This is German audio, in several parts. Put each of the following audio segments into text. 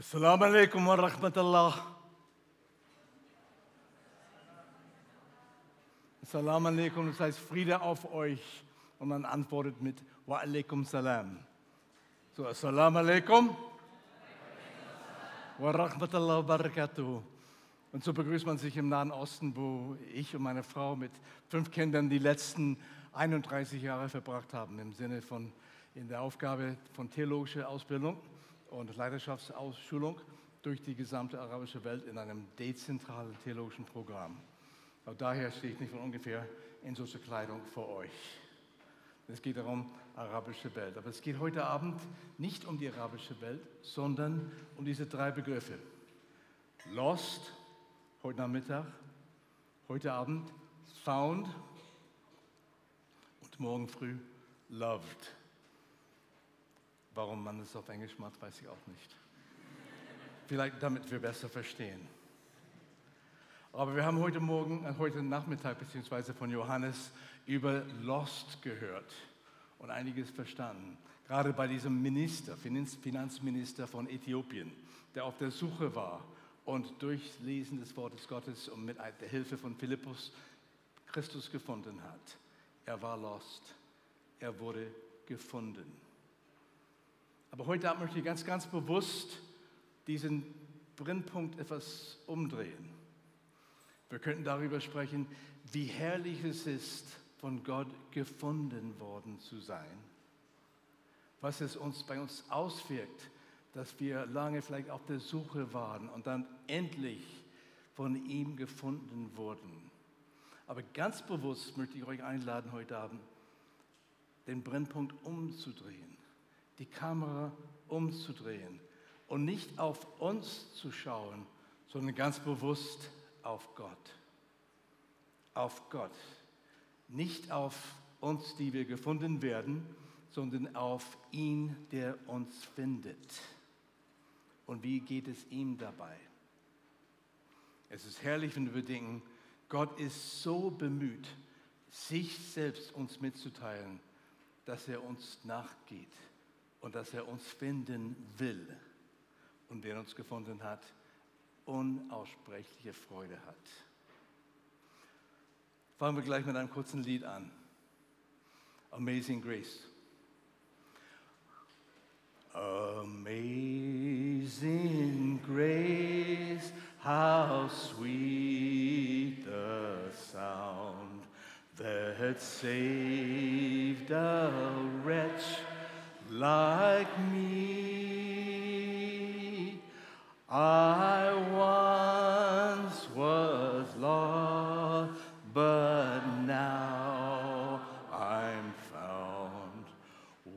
Assalamu alaikum wa rahmatullah. Assalamu alaikum, das heißt Friede auf euch. Und man antwortet mit Wa alaikum salam. So, Assalamu alaikum wa rahmatullah wa barakatuh. Und so begrüßt man sich im Nahen Osten, wo ich und meine Frau mit fünf Kindern die letzten 31 Jahre verbracht haben, im Sinne von in der Aufgabe von theologischer Ausbildung und Leidenschaftsausschulung durch die gesamte arabische Welt in einem dezentralen theologischen Programm. Auch daher stehe ich nicht von ungefähr in solcher Kleidung vor euch. Es geht darum, arabische Welt. Aber es geht heute Abend nicht um die arabische Welt, sondern um diese drei Begriffe. Lost, heute Nachmittag, heute Abend, found und morgen früh, loved. Warum man es auf Englisch macht, weiß ich auch nicht. Vielleicht damit wir besser verstehen. Aber wir haben heute Morgen, äh, heute Nachmittag beziehungsweise von Johannes über Lost gehört und einiges verstanden. Gerade bei diesem Minister, Finanzminister von Äthiopien, der auf der Suche war und durch Lesen des Wortes Gottes und mit der Hilfe von Philippus Christus gefunden hat. Er war lost. Er wurde gefunden. Aber heute Abend möchte ich ganz, ganz bewusst diesen Brennpunkt etwas umdrehen. Wir könnten darüber sprechen, wie herrlich es ist, von Gott gefunden worden zu sein. Was es uns bei uns auswirkt, dass wir lange vielleicht auf der Suche waren und dann endlich von ihm gefunden wurden. Aber ganz bewusst möchte ich euch einladen, heute Abend den Brennpunkt umzudrehen die Kamera umzudrehen und nicht auf uns zu schauen, sondern ganz bewusst auf Gott. Auf Gott. Nicht auf uns, die wir gefunden werden, sondern auf ihn, der uns findet. Und wie geht es ihm dabei? Es ist herrlich, wenn wir denken, Gott ist so bemüht, sich selbst uns mitzuteilen, dass er uns nachgeht und dass er uns finden will und wer uns gefunden hat, unaussprechliche Freude hat. Fangen wir gleich mit einem kurzen Lied an. Amazing Grace. Amazing grace, how sweet the sound that saved a wretch like me. I once was lost, but now I'm found.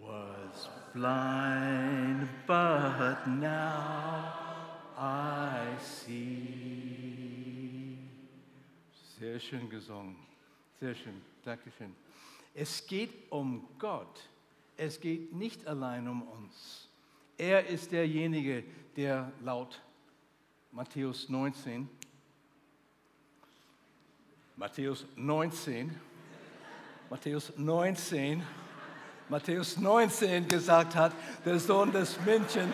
Was blind, but now I see. Sehr schön gesungen. Sehr schön. Dankeschön. Es geht um Gott. Es geht nicht allein um uns. Er ist derjenige, der laut Matthäus 19, Matthäus 19, Matthäus 19, Matthäus 19 gesagt hat, der Sohn des Menschen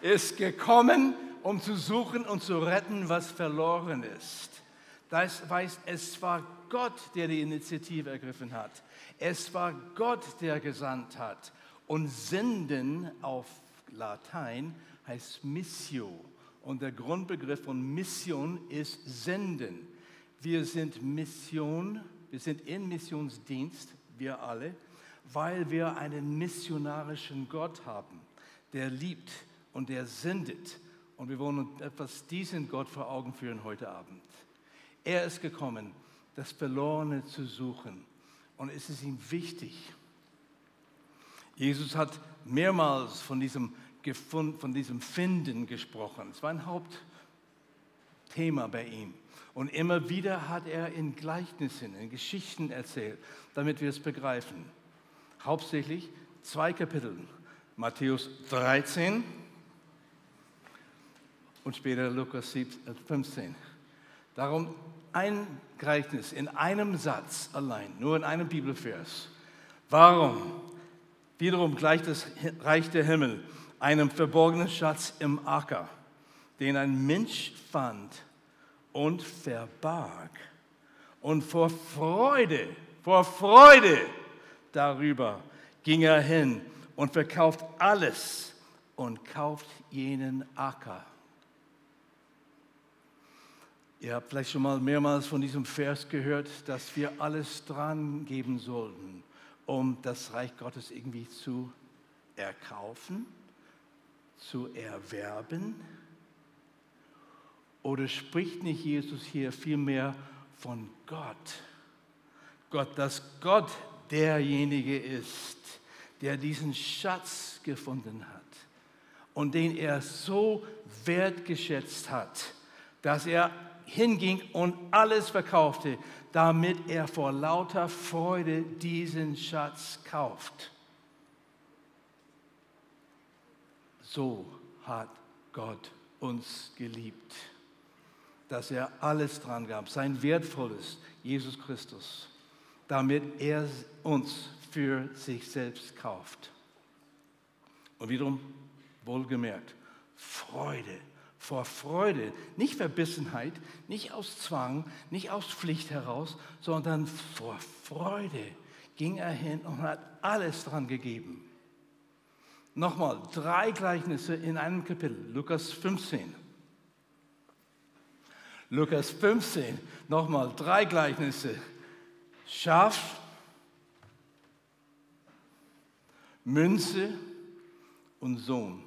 ist gekommen, um zu suchen und zu retten, was verloren ist. Das heißt, es war Gott, der die Initiative ergriffen hat. Es war Gott, der gesandt hat. Und senden auf Latein heißt Missio. Und der Grundbegriff von Mission ist senden. Wir sind Mission, wir sind in Missionsdienst, wir alle, weil wir einen missionarischen Gott haben, der liebt und der sendet. Und wir wollen uns etwas diesen Gott vor Augen führen heute Abend. Er ist gekommen, das Verlorene zu suchen. Und es ist ihm wichtig. Jesus hat mehrmals von diesem, Gefund, von diesem Finden gesprochen. Es war ein Hauptthema bei ihm. Und immer wieder hat er in Gleichnissen, in Geschichten erzählt, damit wir es begreifen. Hauptsächlich zwei Kapitel. Matthäus 13 und später Lukas 15. Darum ein Gleichnis in einem Satz allein, nur in einem Bibelvers. Warum? Wiederum gleicht das Reich der Himmel einem verborgenen Schatz im Acker, den ein Mensch fand und verbarg. Und vor Freude, vor Freude darüber ging er hin und verkauft alles und kauft jenen Acker. Ihr habt vielleicht schon mal mehrmals von diesem Vers gehört, dass wir alles dran geben sollten, um das Reich Gottes irgendwie zu erkaufen, zu erwerben. Oder spricht nicht Jesus hier vielmehr von Gott? Gott, dass Gott derjenige ist, der diesen Schatz gefunden hat und den er so wertgeschätzt hat, dass er hinging und alles verkaufte, damit er vor lauter Freude diesen Schatz kauft. So hat Gott uns geliebt, dass er alles dran gab, sein wertvolles Jesus Christus, damit er uns für sich selbst kauft. Und wiederum wohlgemerkt, Freude vor Freude, nicht Verbissenheit, nicht aus Zwang, nicht aus Pflicht heraus, sondern vor Freude ging er hin und hat alles dran gegeben. Nochmal, drei Gleichnisse in einem Kapitel, Lukas 15. Lukas 15, nochmal drei Gleichnisse. Schaf, Münze und Sohn.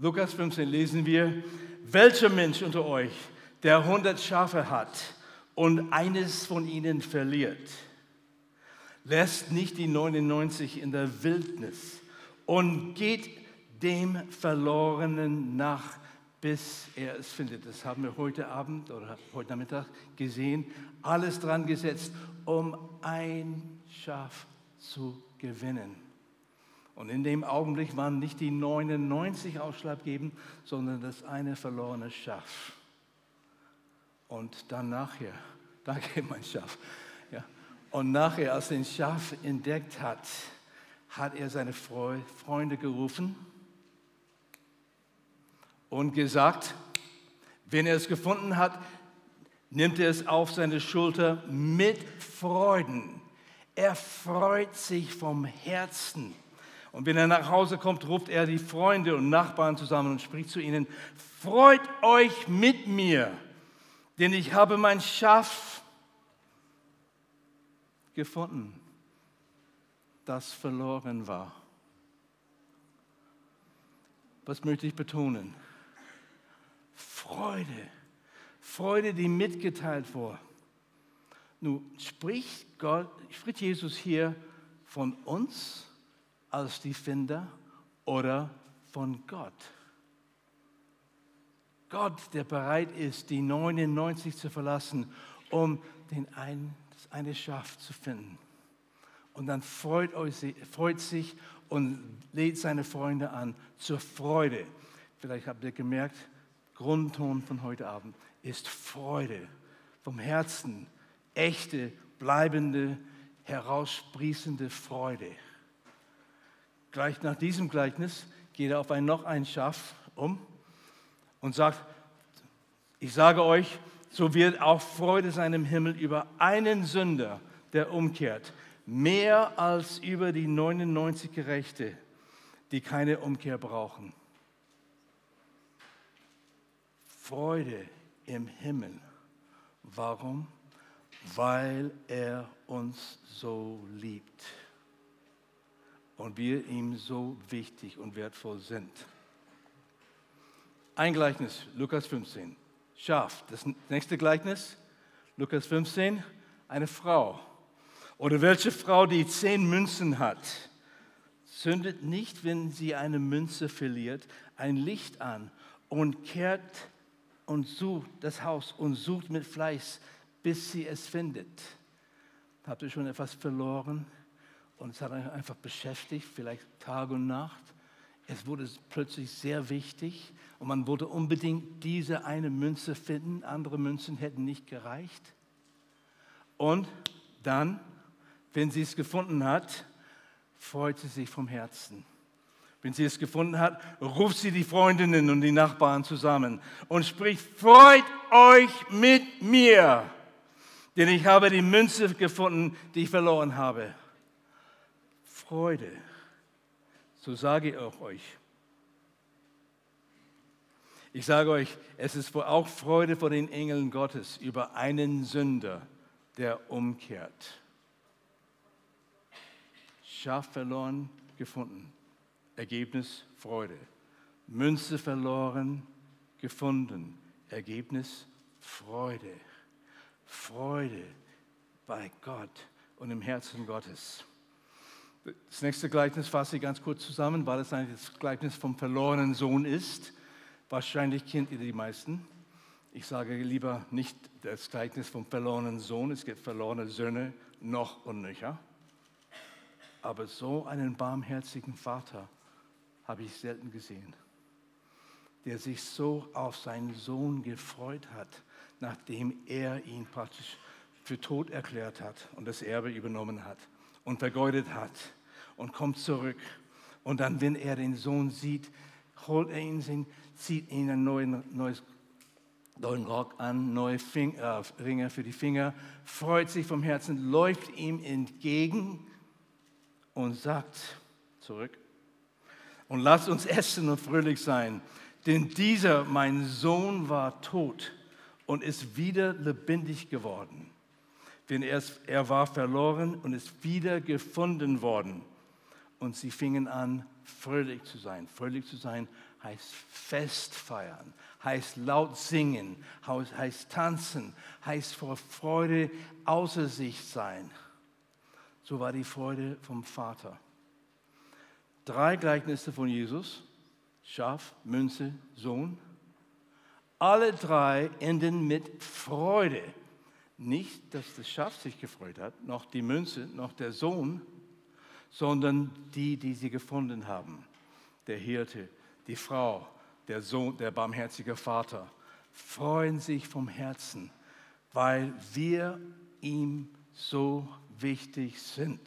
Lukas 15 lesen wir, welcher Mensch unter euch, der 100 Schafe hat und eines von ihnen verliert, lässt nicht die 99 in der Wildnis und geht dem Verlorenen nach, bis er es findet. Das haben wir heute Abend oder heute Nachmittag gesehen. Alles dran gesetzt, um ein Schaf zu gewinnen. Und in dem Augenblick waren nicht die 99 ausschlaggebend, sondern das eine verlorene Schaf. Und dann nachher, danke mein Schaf, ja, und nachher, als er den Schaf entdeckt hat, hat er seine Freunde gerufen und gesagt, wenn er es gefunden hat, nimmt er es auf seine Schulter mit Freuden. Er freut sich vom Herzen und wenn er nach Hause kommt, ruft er die Freunde und Nachbarn zusammen und spricht zu ihnen, freut euch mit mir, denn ich habe mein Schaf gefunden, das verloren war. Was möchte ich betonen? Freude, Freude, die mitgeteilt wurde. Nun spricht, Gott, spricht Jesus hier von uns als die Finder oder von Gott. Gott, der bereit ist, die 99 zu verlassen, um den einen, das eine Schaf zu finden. Und dann freut, euch, freut sich und lädt seine Freunde an zur Freude. Vielleicht habt ihr gemerkt, Grundton von heute Abend ist Freude vom Herzen, echte, bleibende, heraussprießende Freude. Gleich nach diesem Gleichnis geht er auf ein noch ein Schaf um und sagt, ich sage euch, so wird auch Freude sein im Himmel über einen Sünder, der umkehrt, mehr als über die 99 Gerechte, die keine Umkehr brauchen. Freude im Himmel. Warum? Weil er uns so liebt und wir ihm so wichtig und wertvoll sind. Ein Gleichnis, Lukas 15. Schaf. Das nächste Gleichnis, Lukas 15, eine Frau. Oder welche Frau, die zehn Münzen hat, zündet nicht, wenn sie eine Münze verliert, ein Licht an und kehrt und sucht das Haus und sucht mit Fleiß, bis sie es findet. Habt ihr schon etwas verloren? Und es hat mich einfach beschäftigt, vielleicht Tag und Nacht. Es wurde plötzlich sehr wichtig und man wollte unbedingt diese eine Münze finden. Andere Münzen hätten nicht gereicht. Und dann, wenn sie es gefunden hat, freut sie sich vom Herzen. Wenn sie es gefunden hat, ruft sie die Freundinnen und die Nachbarn zusammen und spricht, freut euch mit mir, denn ich habe die Münze gefunden, die ich verloren habe. Freude, so sage ich auch euch. Ich sage euch, es ist auch Freude vor den Engeln Gottes über einen Sünder, der umkehrt. Schaf verloren, gefunden. Ergebnis Freude. Münze verloren, gefunden. Ergebnis Freude. Freude bei Gott und im Herzen Gottes. Das nächste Gleichnis fasse ich ganz kurz zusammen, weil es das Gleichnis vom verlorenen Sohn ist. Wahrscheinlich kennt ihr die meisten. Ich sage lieber nicht das Gleichnis vom verlorenen Sohn, es gibt verlorene Söhne noch und nöcher. Aber so einen barmherzigen Vater habe ich selten gesehen, der sich so auf seinen Sohn gefreut hat, nachdem er ihn praktisch für tot erklärt hat und das Erbe übernommen hat und vergeudet hat und kommt zurück. Und dann, wenn er den Sohn sieht, holt er ihn, zieht ihn ein neuen, neues neuen Rock an, neue Fing, äh, Ringe für die Finger, freut sich vom Herzen, läuft ihm entgegen und sagt zurück, und lasst uns essen und fröhlich sein, denn dieser, mein Sohn, war tot und ist wieder lebendig geworden. Denn er, er war verloren und ist wieder gefunden worden. Und sie fingen an, fröhlich zu sein. Fröhlich zu sein heißt Fest feiern, heißt laut singen, heißt tanzen, heißt vor Freude außer sich sein. So war die Freude vom Vater. Drei Gleichnisse von Jesus, Schaf, Münze, Sohn. Alle drei enden mit Freude. Nicht, dass das Schaf sich gefreut hat, noch die Münze, noch der Sohn, sondern die, die sie gefunden haben. Der Hirte, die Frau, der Sohn, der barmherzige Vater, freuen sich vom Herzen, weil wir ihm so wichtig sind.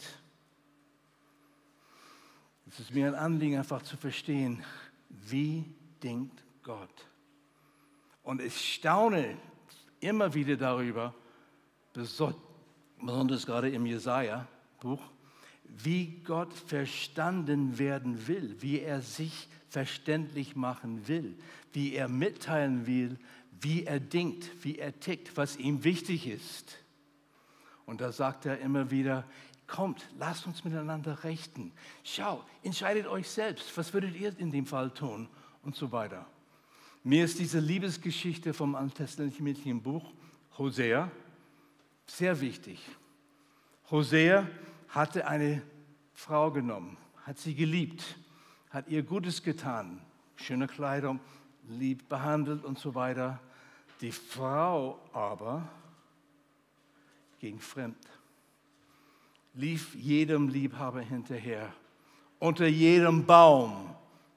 Es ist mir ein Anliegen, einfach zu verstehen, wie denkt Gott. Und ich staune immer wieder darüber, besonders gerade im Jesaja-Buch, wie Gott verstanden werden will, wie er sich verständlich machen will, wie er mitteilen will, wie er denkt, wie er tickt, was ihm wichtig ist. Und da sagt er immer wieder, kommt, lasst uns miteinander rechten. Schau, entscheidet euch selbst, was würdet ihr in dem Fall tun und so weiter. Mir ist diese Liebesgeschichte vom alttestamentlichen Buch Hosea sehr wichtig. Hosea hatte eine Frau genommen, hat sie geliebt, hat ihr Gutes getan, schöne Kleidung, lieb behandelt und so weiter. Die Frau aber ging fremd lief jedem Liebhaber hinterher, unter jedem Baum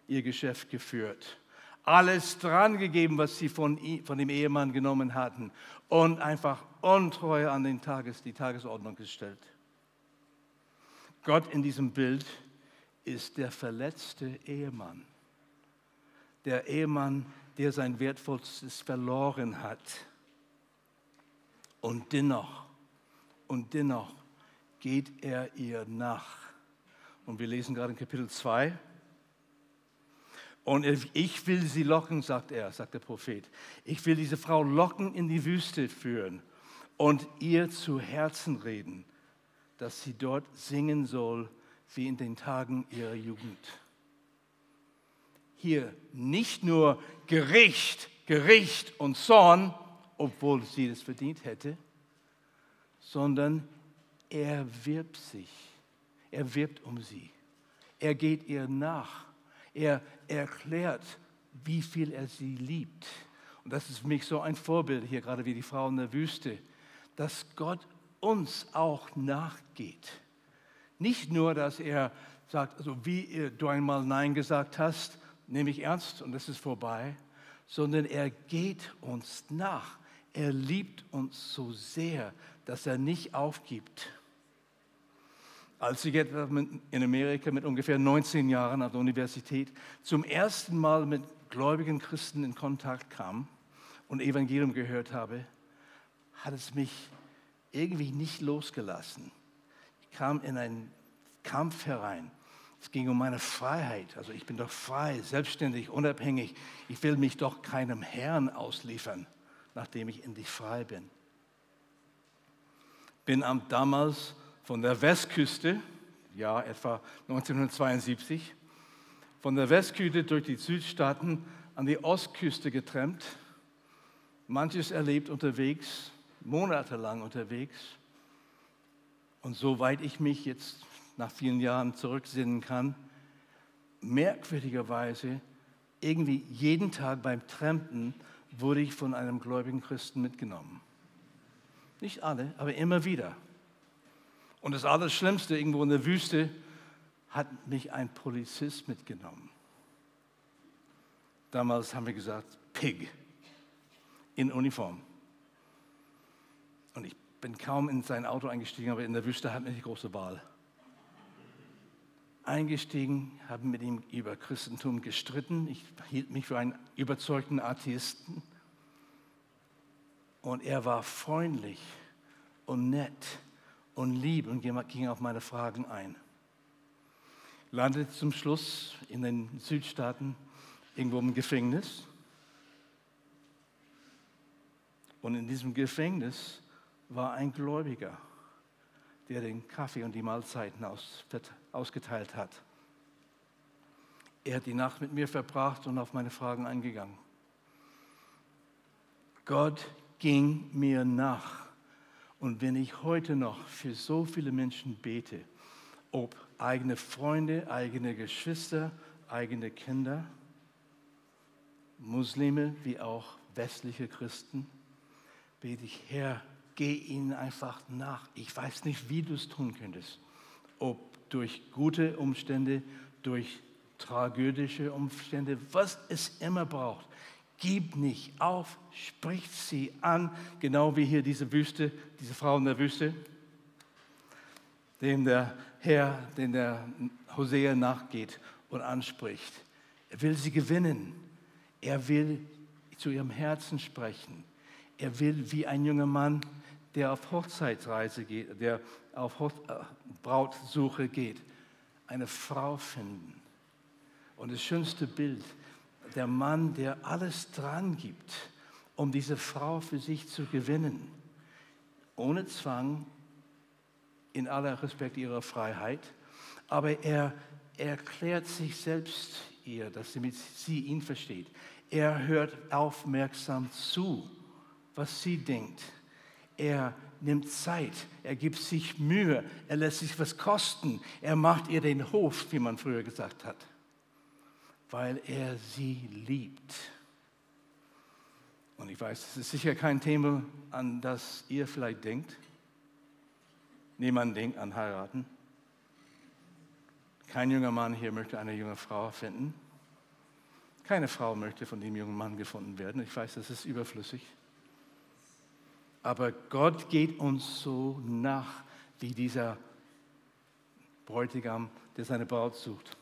ihr Geschäft geführt, alles dran gegeben, was sie von, von dem Ehemann genommen hatten und einfach untreu an den Tages, die Tagesordnung gestellt. Gott in diesem Bild ist der verletzte Ehemann, der Ehemann, der sein Wertvollstes verloren hat. Und dennoch, und dennoch geht er ihr nach. Und wir lesen gerade in Kapitel 2. Und ich will sie locken, sagt er, sagt der Prophet. Ich will diese Frau locken in die Wüste führen und ihr zu Herzen reden, dass sie dort singen soll wie in den Tagen ihrer Jugend. Hier nicht nur Gericht, Gericht und Zorn, obwohl sie das verdient hätte, sondern er wirbt sich. Er wirbt um sie. Er geht ihr nach. Er erklärt, wie viel er sie liebt. Und das ist für mich so ein Vorbild hier, gerade wie die Frau in der Wüste, dass Gott uns auch nachgeht. Nicht nur, dass er sagt, also wie du einmal Nein gesagt hast, nehme ich ernst und das ist vorbei, sondern er geht uns nach. Er liebt uns so sehr, dass er nicht aufgibt. Als ich etwa in Amerika mit ungefähr 19 Jahren an der Universität zum ersten Mal mit gläubigen Christen in Kontakt kam und Evangelium gehört habe, hat es mich irgendwie nicht losgelassen. Ich kam in einen Kampf herein. Es ging um meine Freiheit. Also ich bin doch frei, selbstständig, unabhängig. Ich will mich doch keinem Herrn ausliefern, nachdem ich endlich frei bin. Bin damals von der Westküste, ja etwa 1972, von der Westküste durch die Südstaaten an die Ostküste getrennt, manches erlebt unterwegs, monatelang unterwegs. Und soweit ich mich jetzt nach vielen Jahren zurücksinnen kann, merkwürdigerweise irgendwie jeden Tag beim Trampen wurde ich von einem gläubigen Christen mitgenommen. Nicht alle, aber immer wieder. Und das Allerschlimmste, irgendwo in der Wüste, hat mich ein Polizist mitgenommen. Damals haben wir gesagt, Pig, in Uniform. Und ich bin kaum in sein Auto eingestiegen, aber in der Wüste hatten wir die große Wahl. Eingestiegen, haben mit ihm über Christentum gestritten. Ich hielt mich für einen überzeugten Atheisten. Und er war freundlich und nett und lieb und ging auf meine Fragen ein. Landete zum Schluss in den Südstaaten irgendwo im Gefängnis. Und in diesem Gefängnis war ein Gläubiger, der den Kaffee und die Mahlzeiten aus, ausgeteilt hat. Er hat die Nacht mit mir verbracht und auf meine Fragen eingegangen. Gott ging mir nach. Und wenn ich heute noch für so viele Menschen bete, ob eigene Freunde, eigene Geschwister, eigene Kinder, Muslime wie auch westliche Christen, bete ich, Herr, geh ihnen einfach nach. Ich weiß nicht, wie du es tun könntest. Ob durch gute Umstände, durch tragödische Umstände, was es immer braucht. Gib nicht auf, spricht sie an, genau wie hier diese Wüste, diese Frau in der Wüste, dem der Herr, den der Hosea nachgeht und anspricht. Er will sie gewinnen. Er will zu ihrem Herzen sprechen. Er will wie ein junger Mann, der auf Hochzeitsreise geht, der auf Hoch äh, Brautsuche geht, eine Frau finden. Und das schönste Bild, der Mann, der alles dran gibt, um diese Frau für sich zu gewinnen, ohne Zwang, in aller Respekt ihrer Freiheit, aber er erklärt sich selbst ihr, dass sie, ihn versteht. Er hört aufmerksam zu, was sie denkt. Er nimmt Zeit, er gibt sich Mühe, er lässt sich was kosten, er macht ihr den Hof, wie man früher gesagt hat weil er sie liebt. Und ich weiß, es ist sicher kein Thema, an das ihr vielleicht denkt. Niemand denkt an heiraten. Kein junger Mann hier möchte eine junge Frau finden. Keine Frau möchte von dem jungen Mann gefunden werden. Ich weiß, das ist überflüssig. Aber Gott geht uns so nach wie dieser Bräutigam, der seine Braut sucht.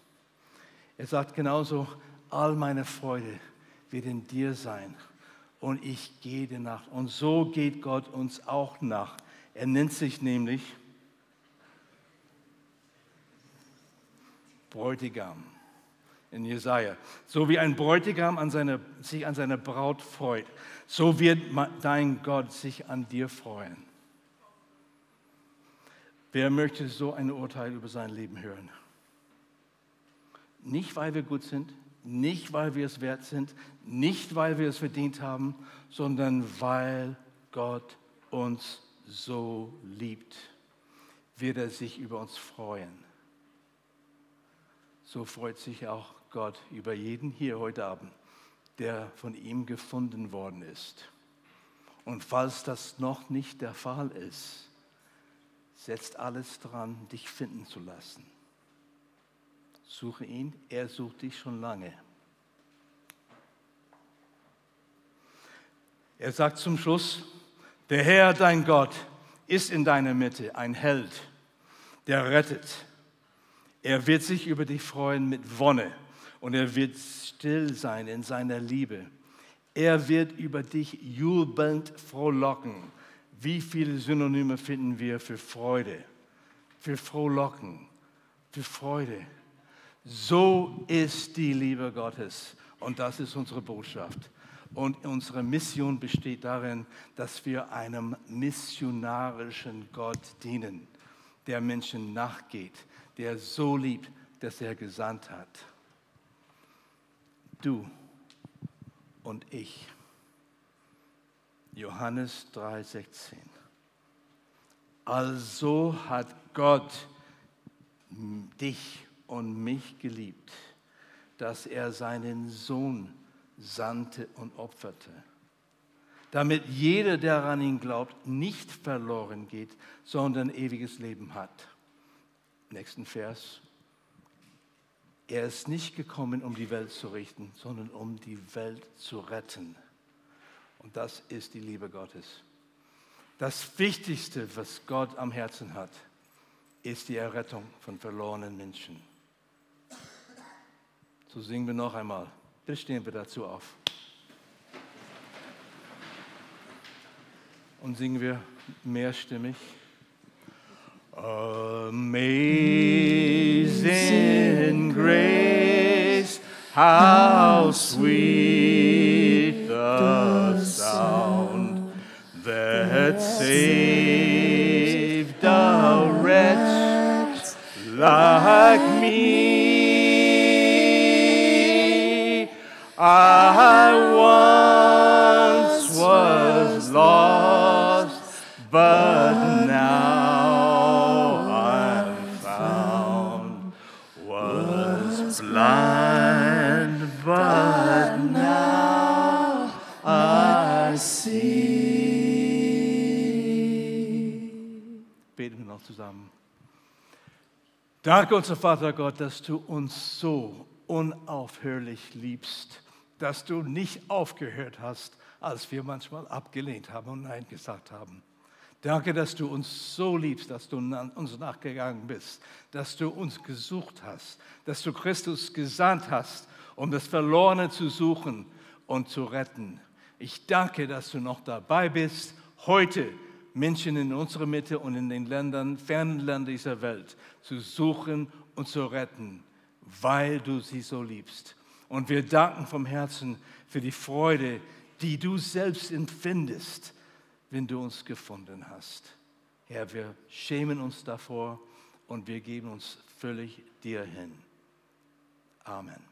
Er sagt genauso, all meine Freude wird in dir sein und ich gehe dir nach. Und so geht Gott uns auch nach. Er nennt sich nämlich Bräutigam in Jesaja. So wie ein Bräutigam an seine, sich an seiner Braut freut, so wird dein Gott sich an dir freuen. Wer möchte so ein Urteil über sein Leben hören? Nicht, weil wir gut sind, nicht, weil wir es wert sind, nicht, weil wir es verdient haben, sondern weil Gott uns so liebt, wird er sich über uns freuen. So freut sich auch Gott über jeden hier heute Abend, der von ihm gefunden worden ist. Und falls das noch nicht der Fall ist, setzt alles dran, dich finden zu lassen. Suche ihn, er sucht dich schon lange. Er sagt zum Schluss, der Herr, dein Gott, ist in deiner Mitte ein Held, der rettet. Er wird sich über dich freuen mit Wonne und er wird still sein in seiner Liebe. Er wird über dich jubelnd frohlocken. Wie viele Synonyme finden wir für Freude, für Frohlocken, für Freude? So ist die Liebe Gottes und das ist unsere Botschaft. Und unsere Mission besteht darin, dass wir einem missionarischen Gott dienen, der Menschen nachgeht, der so liebt, dass er gesandt hat. Du und ich. Johannes 3:16. Also hat Gott dich und mich geliebt, dass er seinen Sohn sandte und opferte, damit jeder, der an ihn glaubt, nicht verloren geht, sondern ewiges Leben hat. Nächsten Vers. Er ist nicht gekommen, um die Welt zu richten, sondern um die Welt zu retten. Und das ist die Liebe Gottes. Das Wichtigste, was Gott am Herzen hat, ist die Errettung von verlorenen Menschen. So singen wir noch einmal. Bitte stehen wir dazu auf. Und singen wir mehrstimmig. Amazing grace, how sweet the sound that saved a wretch like I once was lost, but now I'm found. Was blind, but now I see. Beten wir noch zusammen. Danke, unser Vater Gott, dass du uns so unaufhörlich liebst dass du nicht aufgehört hast, als wir manchmal abgelehnt haben und Nein gesagt haben. Danke, dass du uns so liebst, dass du uns nachgegangen bist, dass du uns gesucht hast, dass du Christus gesandt hast, um das Verlorene zu suchen und zu retten. Ich danke, dass du noch dabei bist, heute Menschen in unserer Mitte und in den Ländern, fernen Ländern dieser Welt zu suchen und zu retten, weil du sie so liebst. Und wir danken vom Herzen für die Freude, die du selbst empfindest, wenn du uns gefunden hast. Herr, wir schämen uns davor und wir geben uns völlig dir hin. Amen.